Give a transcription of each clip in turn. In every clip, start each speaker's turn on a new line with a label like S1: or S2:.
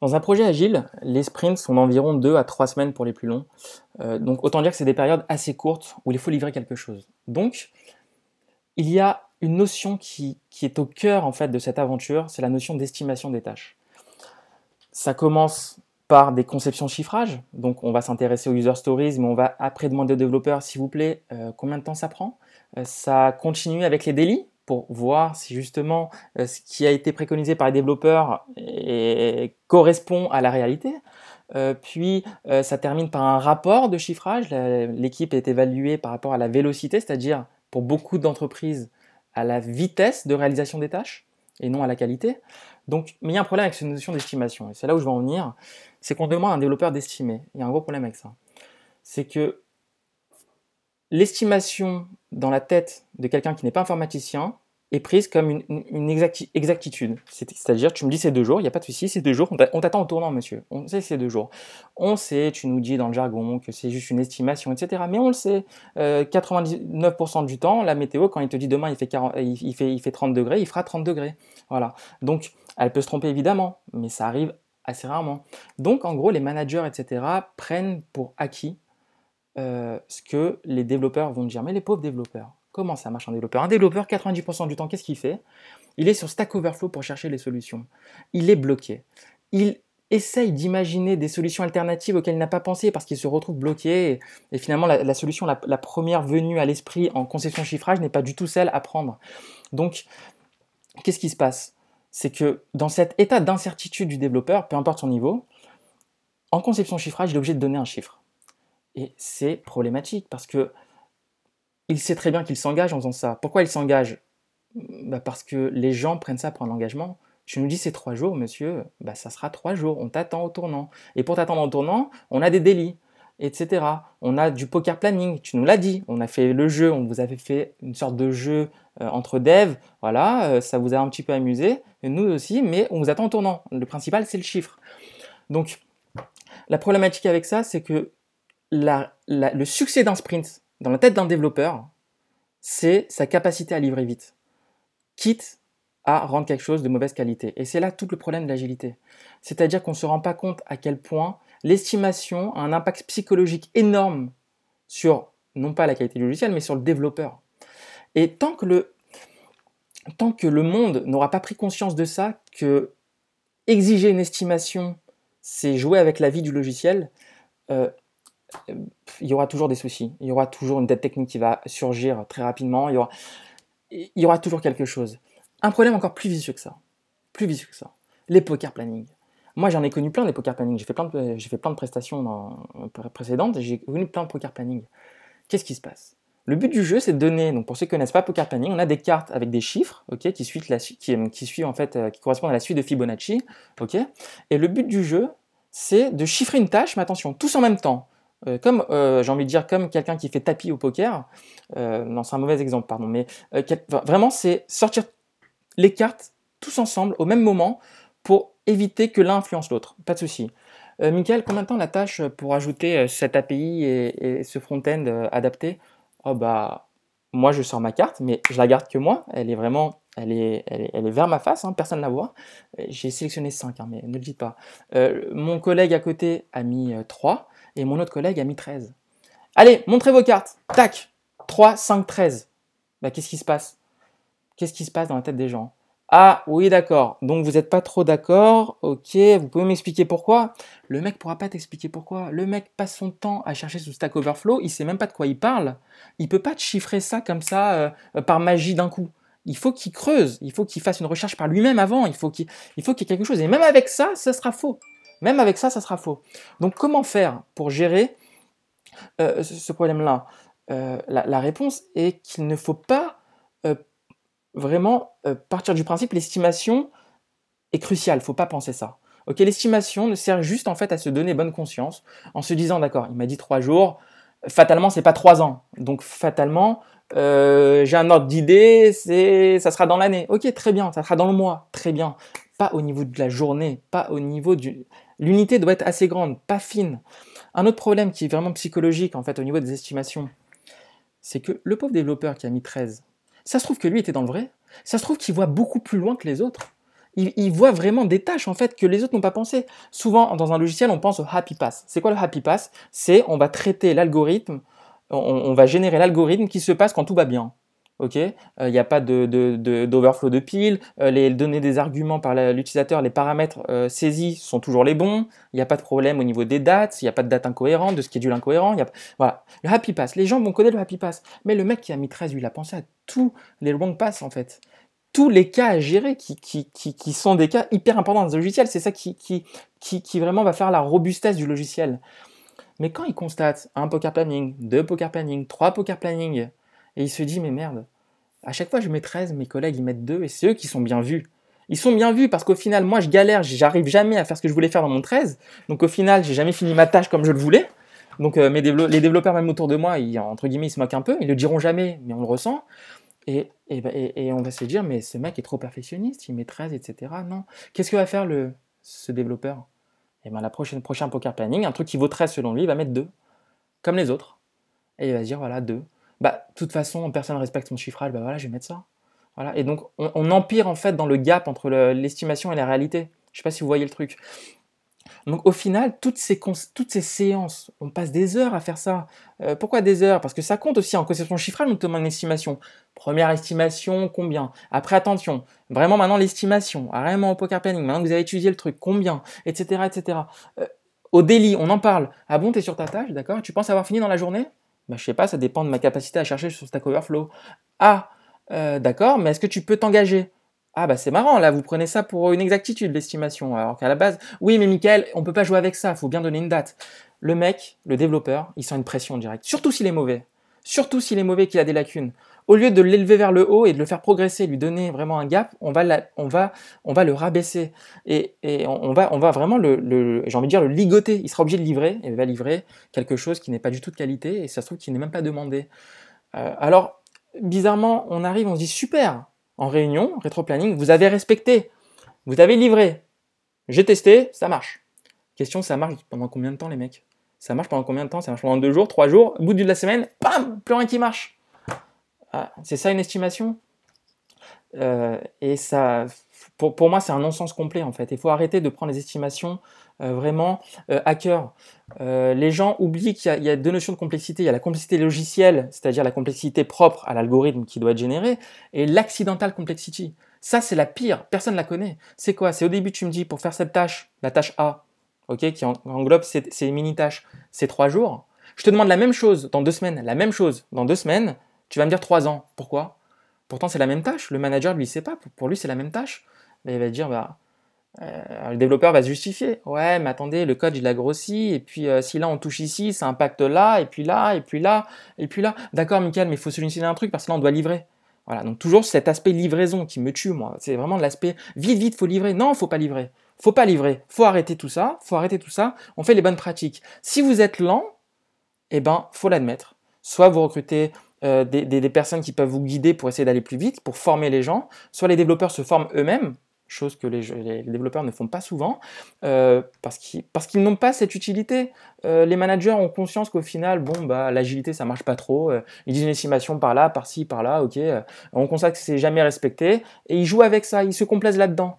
S1: Dans un projet agile, les sprints sont d'environ 2 à 3 semaines pour les plus longs. Euh, donc autant dire que c'est des périodes assez courtes où il faut livrer quelque chose. Donc il y a une notion qui, est au cœur en fait de cette aventure, c'est la notion d'estimation des tâches. Ça commence par des conceptions chiffrage, donc on va s'intéresser aux user stories, mais on va après demander aux développeurs, s'il vous plaît, euh, combien de temps ça prend? Euh, ça continue avec les délits, pour voir si justement euh, ce qui a été préconisé par les développeurs correspond à la réalité. Euh, puis euh, ça termine par un rapport de chiffrage. L'équipe est évaluée par rapport à la vélocité, c'est-à-dire pour beaucoup d'entreprises à la vitesse de réalisation des tâches et non à la qualité. Donc, mais il y a un problème avec cette notion d'estimation, et c'est là où je vais en venir, c'est qu'on demande à un développeur d'estimer. Il y a un gros problème avec ça. C'est que l'estimation dans la tête de quelqu'un qui n'est pas informaticien est prise comme une, exactitude. C'est-à-dire, tu me dis c'est deux jours, il n'y a pas de souci, c'est deux jours, on t'attend au tournant, monsieur. On sait c'est deux jours. On sait, tu nous dis dans le jargon que c'est juste une estimation, etc. Mais on le sait, 99% euh, du temps, la météo, quand il te dit demain il fait, 40, il, fait, il fait 30 degrés, il fera 30 degrés. Voilà. Donc, elle peut se tromper évidemment, mais ça arrive assez rarement. Donc, en gros, les managers, etc., prennent pour acquis euh, ce que les développeurs vont dire. Mais les pauvres développeurs, comment ça marche un développeur? Un développeur, 90% du temps, qu'est-ce qu'il fait? Il est sur Stack Overflow pour chercher les solutions. Il est bloqué. Il essaye d'imaginer des solutions alternatives auxquelles il n'a pas pensé parce qu'il se retrouve bloqué. Et, finalement, la, solution la, la, première venue à l'esprit en conception chiffrage n'est pas du tout celle à prendre. Donc, qu'est-ce qui se passe? C'est que dans cet état d'incertitude du développeur, peu importe son niveau, en conception chiffrage, il est obligé de donner un chiffre. Et c'est problématique parce que il sait très bien qu'il s'engage en faisant ça. Pourquoi il s'engage? Bah Parce que les gens prennent ça pour un engagement. Tu nous dis c'est trois jours, monsieur, bah ça sera trois jours, on t'attend au tournant. Et pour t'attendre au tournant, on a des délits, etc. On a du poker planning, tu nous l'as dit, on a fait le jeu, on vous avait fait une sorte de jeu euh, entre devs, voilà, euh, ça vous a un petit peu amusé, nous aussi, mais on vous attend au tournant. Le principal, c'est le chiffre. Donc, la problématique avec ça, c'est que le succès d'un sprint dans la tête d'un développeur, c'est sa capacité à livrer vite, quitte à rendre quelque chose de mauvaise qualité. Et c'est là tout le problème de l'agilité. C'est-à-dire qu'on ne se rend pas compte à quel point l'estimation a un impact psychologique énorme sur, non pas la qualité du logiciel, mais sur le développeur. Et tant que le, tant que le monde n'aura pas pris conscience de ça, que exiger une estimation, c'est jouer avec la vie du logiciel, euh, il y aura toujours des soucis. Il y aura toujours une dette technique qui va surgir très rapidement. Il y aura, il y aura toujours quelque chose. Un problème encore plus vicieux que ça. Plus vicieux que ça. Les poker planning. Moi, j'en ai connu plein des poker planning. J'ai fait plein de, fait plein de prestations dans, précédentes j'ai connu plein de poker planning. Qu'est-ce qui se passe? Le but du jeu, c'est de donner, donc pour ceux qui ne connaissent pas poker planning, on a des cartes avec des chiffres, qui suivent la qui, qui suivent en fait, euh, qui correspondent à la suite de Fibonacci. Et le but du jeu, c'est de chiffrer une tâche, mais attention, tous en même temps. Euh, comme euh, j'ai envie de dire comme quelqu'un qui fait tapis au poker, euh, non c'est un mauvais exemple pardon, mais vraiment c'est sortir les cartes tous ensemble au même moment pour éviter que l'un influence l'autre, pas de souci. Michael, combien de temps la tâche pour ajouter cette API et, ce front-end adapté? Oh bah moi je sors ma carte, mais je la garde que moi, elle est vraiment elle est, elle est, vers ma face, hein, personne ne la voit. J'ai sélectionné 5, hein, mais ne le dites pas. mon collègue à côté a mis 3 et mon autre collègue a mis 13. Allez, montrez vos cartes. Tac 3, 5, 13. Bah, qu'est-ce qui se passe? Qu'est-ce qui se passe dans la tête des gens? Ah, oui, d'accord. Donc vous n'êtes pas trop d'accord. Ok, vous pouvez m'expliquer pourquoi? Le mec pourra pas t'expliquer pourquoi. Le mec passe son temps à chercher sous Stack Overflow. Il sait même pas de quoi il parle. Il peut pas te chiffrer ça comme ça euh, par magie d'un coup. Il faut qu'il creuse. Il faut qu'il fasse une recherche par lui-même avant. Il faut qu'il qu y ait quelque chose. Et même avec ça, ça sera faux. Même avec ça, ça sera faux. Donc comment faire pour gérer euh, ce problème-là? Euh, la, réponse est qu'il ne faut pas euh, vraiment partir du principe l'estimation est cruciale, il ne faut pas penser ça. L'estimation ne sert juste en fait à se donner bonne conscience en se disant d'accord, il m'a dit trois jours, fatalement c'est pas trois ans, donc fatalement j'ai un ordre d'idée, ça sera dans l'année. Ok, très bien, ça sera dans le mois, très bien. Pas au niveau de la journée, pas au niveau du L'unité doit être assez grande, pas fine. Un autre problème qui est vraiment psychologique en fait au niveau des estimations, c'est que le pauvre développeur qui a mis 13, ça se trouve que lui était dans le vrai, ça se trouve qu'il voit beaucoup plus loin que les autres. il, voit vraiment des tâches en fait que les autres n'ont pas pensé. Souvent dans un logiciel, on pense au happy pass. C'est quoi le happy pass? C'est on va traiter l'algorithme, on, va générer l'algorithme qui se passe quand tout va bien. Ok, il n'y a pas d'overflow de, de, piles, euh, les données des arguments par l'utilisateur, les paramètres euh, saisis sont toujours les bons, il n'y a pas de problème au niveau des dates, il n'y a pas de date incohérente, de schedule incohérent, y a, voilà. Le happy pass, les gens vont connaître le happy pass, mais le mec qui a mis 13, lui, il a pensé à tous les wrong pass en fait tous les cas à gérer qui, qui, qui, qui, sont des cas hyper importants dans un logiciel. C'est ça qui, qui, qui, vraiment va faire la robustesse du logiciel. Mais quand il constate un poker planning, deux poker planning, trois poker planning, et il se dit, mais merde, à chaque fois je mets 13, mes collègues ils mettent 2, et c'est eux qui sont bien vus. Ils sont bien vus parce qu'au final, moi je galère, j'arrive jamais à faire ce que je voulais faire dans mon 13. Donc au final, j'ai jamais fini ma tâche comme je le voulais. Donc euh, mes les développeurs même autour de moi, entre guillemets, ils se moquent un peu. Ils le diront jamais, mais on le ressent. Et, et, on va se dire, mais ce mec est trop perfectionniste, il met 13, etc. Non. Qu'est-ce que va faire le, ce développeur? Et eh ben la prochaine prochain poker planning, un truc qui vaut 13 selon lui, il va mettre 2, comme les autres. Et il va se dire, voilà, 2. Bah, de toute façon, personne ne respecte son chiffrage, bah voilà, je vais mettre ça. Voilà. Et donc, on, on empire en fait dans le gap entre l'estimation et la réalité. Je sais pas si vous voyez le truc. Donc au final, toutes ces, toutes ces séances, on passe des heures à faire ça. Euh, pourquoi des heures? Parce que ça compte aussi en conception chiffrage, notamment une estimation. Première estimation, combien? Après, attention, vraiment maintenant l'estimation, vraiment au poker planning, maintenant que vous avez étudié le truc, combien? Etc. etc. Euh, au délit, on en parle. Ah bon, t'es sur ta tâche, d'accord? Tu penses avoir fini dans la journée? Bah, Je sais pas, ça dépend de ma capacité à chercher sur Stack Overflow. Ah, euh, d'accord, mais est-ce que tu peux t'engager? Ah bah c'est marrant, là vous prenez ça pour une exactitude, l'estimation, alors qu'à la base, oui mais Michael, on peut pas jouer avec ça, il faut bien donner une date. Le mec, le développeur, il sent une pression directe, surtout s'il est mauvais, surtout s'il est mauvais, qu'il a des lacunes. Au lieu de l'élever vers le haut et de le faire progresser, lui donner vraiment un gap, on va, le rabaisser et, on, va, vraiment le, j'ai envie ligoter. Il sera obligé de livrer il va livrer quelque chose qui n'est pas du tout de qualité et ça se trouve qu'il n'est même pas demandé. Euh, alors bizarrement, on arrive, on se dit super, en réunion, rétro-planning, vous avez respecté, vous avez livré. J'ai testé, ça marche. Question, ça marche pendant combien de temps les mecs? Ça marche pendant combien de temps? Ça marche pendant deux jours, trois jours, au bout de la semaine, bam, plus rien qui marche. Ah, c'est ça une estimation? Euh, Et ça, pour, pour moi, c'est un non-sens complet en fait. Il faut arrêter de prendre les estimations euh, vraiment euh, à cœur. Les gens oublient qu'il y, a deux notions de complexité. Il y a la complexité logicielle, c'est-à-dire la complexité propre à l'algorithme qui doit être généré, et l'accidental complexity. Ça, c'est la pire. Personne ne la connaît. C'est quoi? C'est au début, tu me dis, pour faire cette tâche, la tâche A, qui englobe ces, ces mini-tâches, c'est trois jours. Je te demande la même chose dans deux semaines, la même chose dans deux semaines, tu vas me dire trois ans. Pourquoi? Pourtant, c'est la même tâche. Le manager, lui, sait pas. Pour lui, c'est la même tâche. Mais il va dire, bah, euh, le développeur va se justifier. Ouais, mais attendez, le code il a grossi, et puis euh, si là on touche ici, ça impacte là, et puis là, et puis là, et puis là. D'accord, Michael, mais il faut solutionner un truc parce que là on doit livrer. Voilà, donc toujours cet aspect livraison qui me tue, moi. C'est vraiment l'aspect vite, vite, faut livrer. Non, faut pas livrer. Faut pas livrer. Faut arrêter tout ça. Faut arrêter tout ça. On fait les bonnes pratiques. Si vous êtes lent, eh ben, faut l'admettre. Soit vous recrutez euh, des, personnes qui peuvent vous guider pour essayer d'aller plus vite, pour former les gens. Soit les développeurs se forment eux-mêmes chose que les, développeurs ne font pas souvent, euh, parce qu'ils n'ont pas cette utilité. Euh, les managers ont conscience qu'au final, bon, bah, l'agilité, ça marche pas trop. Ils disent une estimation par là, par-ci, par-là, ok. on constate que c'est jamais respecté, et ils jouent avec ça, ils se complaisent là-dedans.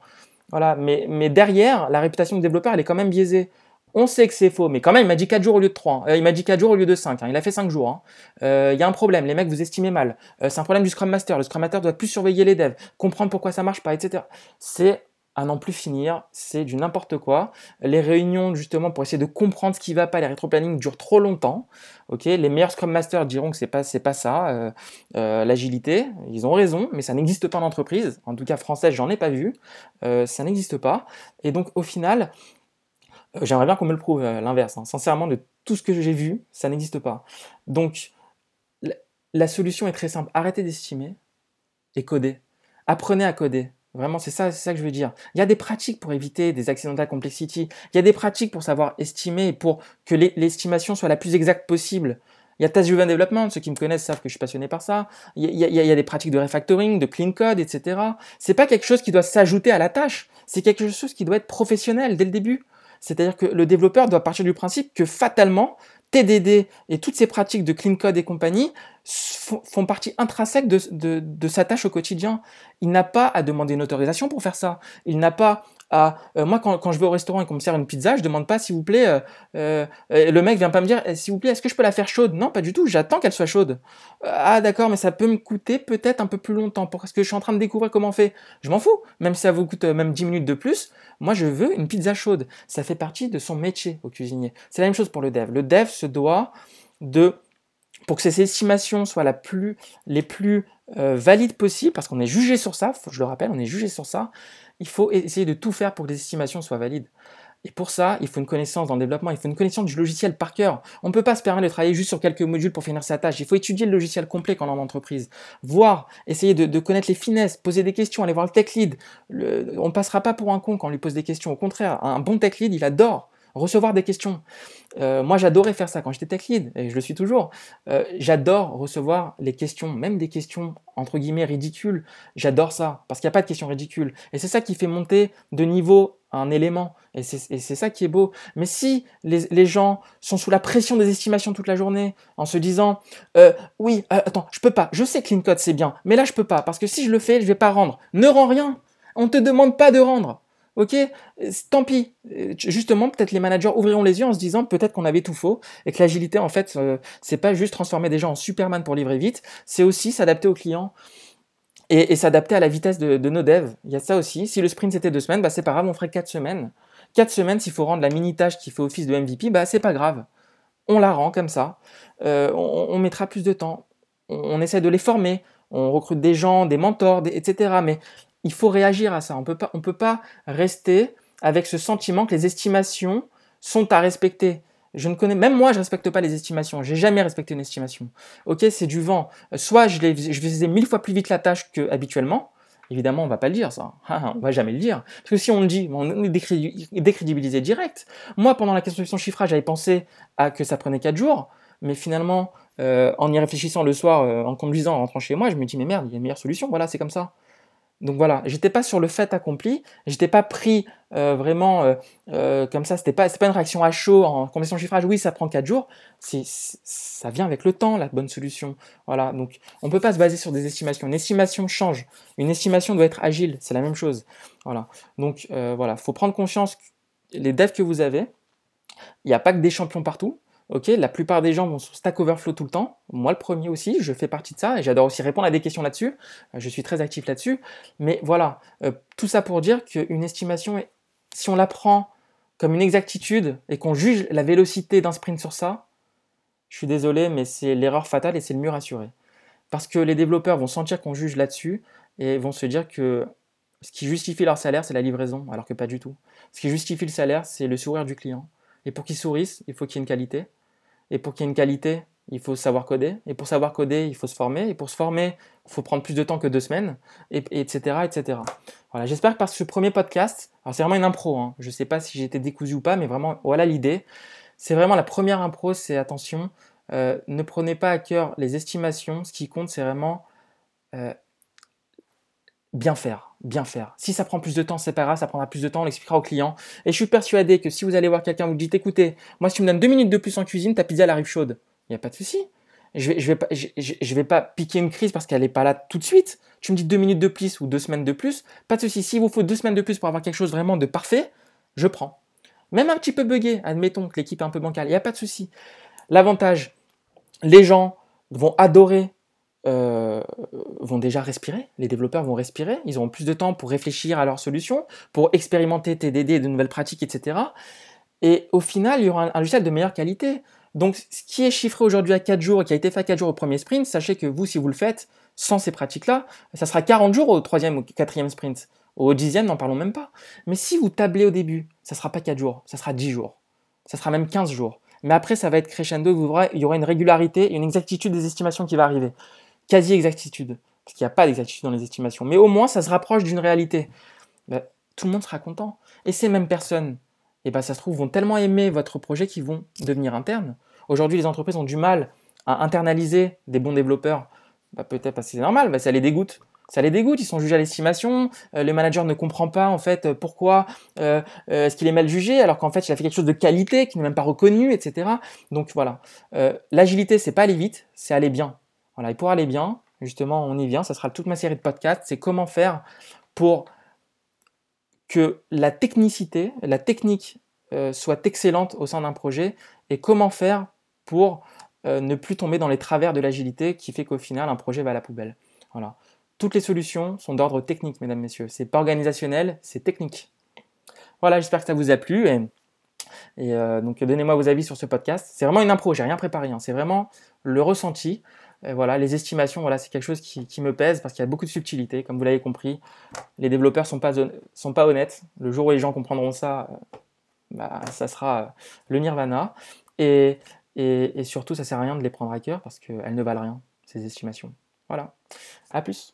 S1: Voilà, mais, mais derrière, la réputation du développeur, elle est quand même biaisée. On sait que c'est faux, mais quand même, il m'a dit 4 jours au lieu de 3. Euh, il m'a dit 4 jours au lieu de 5. Hein. Il a fait 5 jours. Hein. Euh, il y a un problème, les mecs, vous estimez mal. Euh, c'est un problème du Scrum Master. Le Scrum Master doit plus surveiller les devs, comprendre pourquoi ça marche pas, etc. C'est à n'en plus finir, c'est du n'importe quoi. Les réunions, justement, pour essayer de comprendre ce qui va pas, les rétro-planning durent trop longtemps. Ok, les meilleurs Scrum Masters diront que c'est pas, c'est pas ça, l'agilité. Ils ont raison, mais ça n'existe pas en entreprise. En tout cas, française, j'en ai pas vu. ça n'existe pas. Et donc, au final, j'aimerais bien qu'on me le prouve, euh, l'inverse. Hein. Sincèrement, de tout ce que j'ai vu, ça n'existe pas. Donc, la solution est très simple. Arrêtez d'estimer et codez. Apprenez à coder. Vraiment, c'est ça, c'est ça que je veux dire. Il y a des pratiques pour éviter des accidental complexity. Il y a des pratiques pour savoir estimer pour que l'estimation soit la plus exacte possible. Il y a Task Driven Development, ceux qui me connaissent savent que je suis passionné par ça. Il y, a, il y a des pratiques de refactoring, de clean code, etc. C'est pas quelque chose qui doit s'ajouter à la tâche. C'est quelque chose qui doit être professionnel dès le début. C'est-à-dire que le développeur doit partir du principe que fatalement, TDD et toutes ces pratiques de clean code et compagnie font partie intrinsèque de, de, de sa tâche au quotidien. Il n'a pas à demander une autorisation pour faire ça. Il n'a pas Euh, moi, quand, je vais au restaurant et qu'on me sert une pizza, je demande pas, s'il vous plaît, euh, euh, le mec vient pas me dire, eh, s'il vous plaît, est-ce que je peux la faire chaude? Non, pas du tout, j'attends qu'elle soit chaude. ah d'accord, mais ça peut me coûter peut-être un peu plus longtemps, parce que je suis en train de découvrir comment on fait. Je m'en fous, même si ça vous coûte même 10 minutes de plus, moi je veux une pizza chaude. Ça fait partie de son métier au cuisinier. C'est la même chose pour le dev. Le dev se doit de pour que ces estimations soient les plus valides possibles, parce qu'on est jugé sur ça, je le rappelle, on est jugé sur ça, il faut essayer de tout faire pour que les estimations soient valides. Et pour ça, il faut une connaissance dans le développement, il faut une connaissance du logiciel par cœur. On ne peut pas se permettre de travailler juste sur quelques modules pour finir sa tâche. Il faut étudier le logiciel complet quand on est en entreprise. Voir, essayer de, connaître les finesses, poser des questions, aller voir le tech lead. on ne passera pas pour un con quand on lui pose des questions. Au contraire, un bon tech lead, il adore recevoir des questions. Euh, moi, j'adorais faire ça quand j'étais tech lead, et je le suis toujours. Euh, j'adore recevoir les questions, même des questions entre guillemets ridicules. J'adore ça, parce qu'il n'y a pas de questions ridicules. Et c'est ça qui fait monter de niveau un élément. Et c'est ça qui est beau. Mais si les, gens sont sous la pression des estimations toute la journée, en se disant euh, Oui, attends, je peux pas, je sais que Clean Code c'est bien, mais là je peux pas, parce que si je le fais, je vais pas rendre. Ne rends rien. On ne te demande pas de rendre. Ok, tant pis. Justement, peut-être les managers ouvriront les yeux en se disant peut-être qu'on avait tout faux et que l'agilité, en fait, euh, c'est pas juste transformer des gens en Superman pour livrer vite, c'est aussi s'adapter aux clients et, s'adapter à la vitesse de, nos devs. Il y a ça aussi. Si le sprint c'était deux semaines, bah c'est pas grave, on ferait quatre semaines. Quatre semaines, s'il faut rendre la mini tâche qui fait office de MVP, bah c'est pas grave. On la rend comme ça. Euh, on, mettra plus de temps. On, essaie de les former. On recrute des gens, des mentors, etc. Mais il faut réagir à ça. On peut pas, on peut pas rester avec ce sentiment que les estimations sont à respecter. Je ne connais, même moi, je respecte pas les estimations. J'ai jamais respecté une estimation. Ok, c'est du vent. Soit je, je faisais mille fois plus vite la tâche que habituellement. Évidemment, on va pas le dire, ça. on va jamais le dire. Parce que si on le dit, on est décrédibilisé direct. Moi, pendant la construction chiffrage, j'avais pensé à que ça prenait 4 jours. Mais finalement, euh, en y réfléchissant le soir, euh, en conduisant, en rentrant chez moi, je me dis, mais merde, il y a une meilleure solution. Voilà, c'est comme ça. Donc voilà, j'étais pas sur le fait accompli, j'étais pas pris euh, vraiment euh, euh, comme ça, c'était pas, pas une réaction à chaud en conversion chiffrage, oui ça prend 4 jours, ça vient avec le temps la bonne solution. Voilà, donc on peut pas se baser sur des estimations, une estimation change, une estimation doit être agile, c'est la même chose. Voilà, donc voilà, faut prendre conscience les devs que vous avez, il n'y a pas que des champions partout, Ok, la plupart des gens vont sur Stack Overflow tout le temps. Moi, le premier aussi, je fais partie de ça et j'adore aussi répondre à des questions là-dessus. Euh, je suis très actif là-dessus. Mais voilà, euh, tout ça pour dire qu'une estimation, si on la prend comme une exactitude et qu'on juge la vélocité d'un sprint sur ça, je suis désolé, mais c'est l'erreur fatale et c'est le mur assuré. Parce que les développeurs vont sentir qu'on juge là-dessus et vont se dire que ce qui justifie leur salaire, c'est la livraison, alors que pas du tout. Ce qui justifie le salaire, c'est le sourire du client. Et pour qu'il sourisse, il faut qu'il y ait une qualité. Et pour qu'il y ait une qualité, il faut savoir coder. Et pour savoir coder, il faut se former. Et pour se former, il faut prendre plus de temps que deux semaines, et, etc., etc. Voilà, j'espère que par ce premier podcast, alors c'est vraiment une impro, hein, je ne sais pas si j'ai été décousu ou pas, mais vraiment, voilà l'idée. C'est vraiment la première impro, c'est attention, euh, ne prenez pas à cœur les estimations, ce qui compte, c'est vraiment euh, bien faire, bien faire. Si ça prend plus de temps, c'est pas grave, ça prendra plus de temps, on l'expliquera au client. Et je suis persuadé que si vous allez voir quelqu'un, vous dites, écoutez, moi si tu me donnes deux minutes de plus en cuisine, ta pizza elle arrive chaude. Il n'y a pas de souci. Je vais, vais pas, je, vais pas piquer une crise parce qu'elle n'est pas là tout de suite. Tu me dis deux minutes de plus ou deux semaines de plus, pas de souci. S'il vous faut deux semaines de plus pour avoir quelque chose vraiment de parfait, je prends. Même un petit peu buggé, admettons que l'équipe est un peu bancale, il n'y a pas de souci. L'avantage, les gens vont adorer euh, vont déjà respirer, les développeurs vont respirer, ils auront plus de temps pour réfléchir à leurs solutions, pour expérimenter TDD, de nouvelles pratiques, etc. Et au final, il y aura un, logiciel de meilleure qualité. Donc, ce qui est chiffré aujourd'hui à 4 jours et qui a été fait à 4 jours au premier sprint, sachez que vous, si vous le faites sans ces pratiques-là, ça sera 40 jours au troisième ou quatrième sprint. Au dixième, n'en parlons même pas. Mais si vous tablez au début, ça sera pas 4 jours, ça sera 10 jours. Ça sera même 15 jours. Mais après, ça va être crescendo, il y aura une régularité, une exactitude des estimations qui va arriver quasi-exactitude, parce qu'il n'y a pas d'exactitude dans les estimations, mais au moins ça se rapproche d'une réalité. Ben, tout le monde sera content. Et ces mêmes personnes, eh ben, ça se trouve, vont tellement aimer votre projet qu'ils vont devenir internes. Aujourd'hui, les entreprises ont du mal à internaliser des bons développeurs, bah, peut-être parce que c'est normal, bah, ça les dégoûte. Ça les dégoûte, ils sont jugés à l'estimation, euh, le manager ne comprend pas en fait euh, pourquoi euh, est-ce qu'il est mal jugé alors qu'en fait il a fait quelque chose de qualité qui n'est même pas reconnu, etc. Donc voilà, l'agilité c'est pas aller vite, c'est aller bien. Et pour aller bien, justement on y vient, ça sera toute ma série de podcasts, c'est comment faire pour que la technicité, la technique soit excellente au sein d'un projet et comment faire pour ne plus tomber dans les travers de l'agilité qui fait qu'au final un projet va à la poubelle. Voilà. Toutes les solutions sont d'ordre technique, mesdames, messieurs. C'est pas organisationnel, c'est technique. Voilà, j'espère que ça vous a plu. Et, euh, donc, donnez-moi vos avis sur ce podcast. C'est vraiment une impro, j'ai rien préparé. Hein. C'est vraiment le ressenti. Voilà, les estimations, voilà, c'est quelque chose qui, me pèse parce qu'il y a beaucoup de subtilité, comme vous l'avez compris. Les développeurs sont pas sont pas honnêtes. Le jour où les gens comprendront ça, euh, bah, ça sera le nirvana. Et, et, surtout, ça sert à rien de les prendre à cœur parce qu'elles ne valent rien, ces estimations. Voilà. À plus.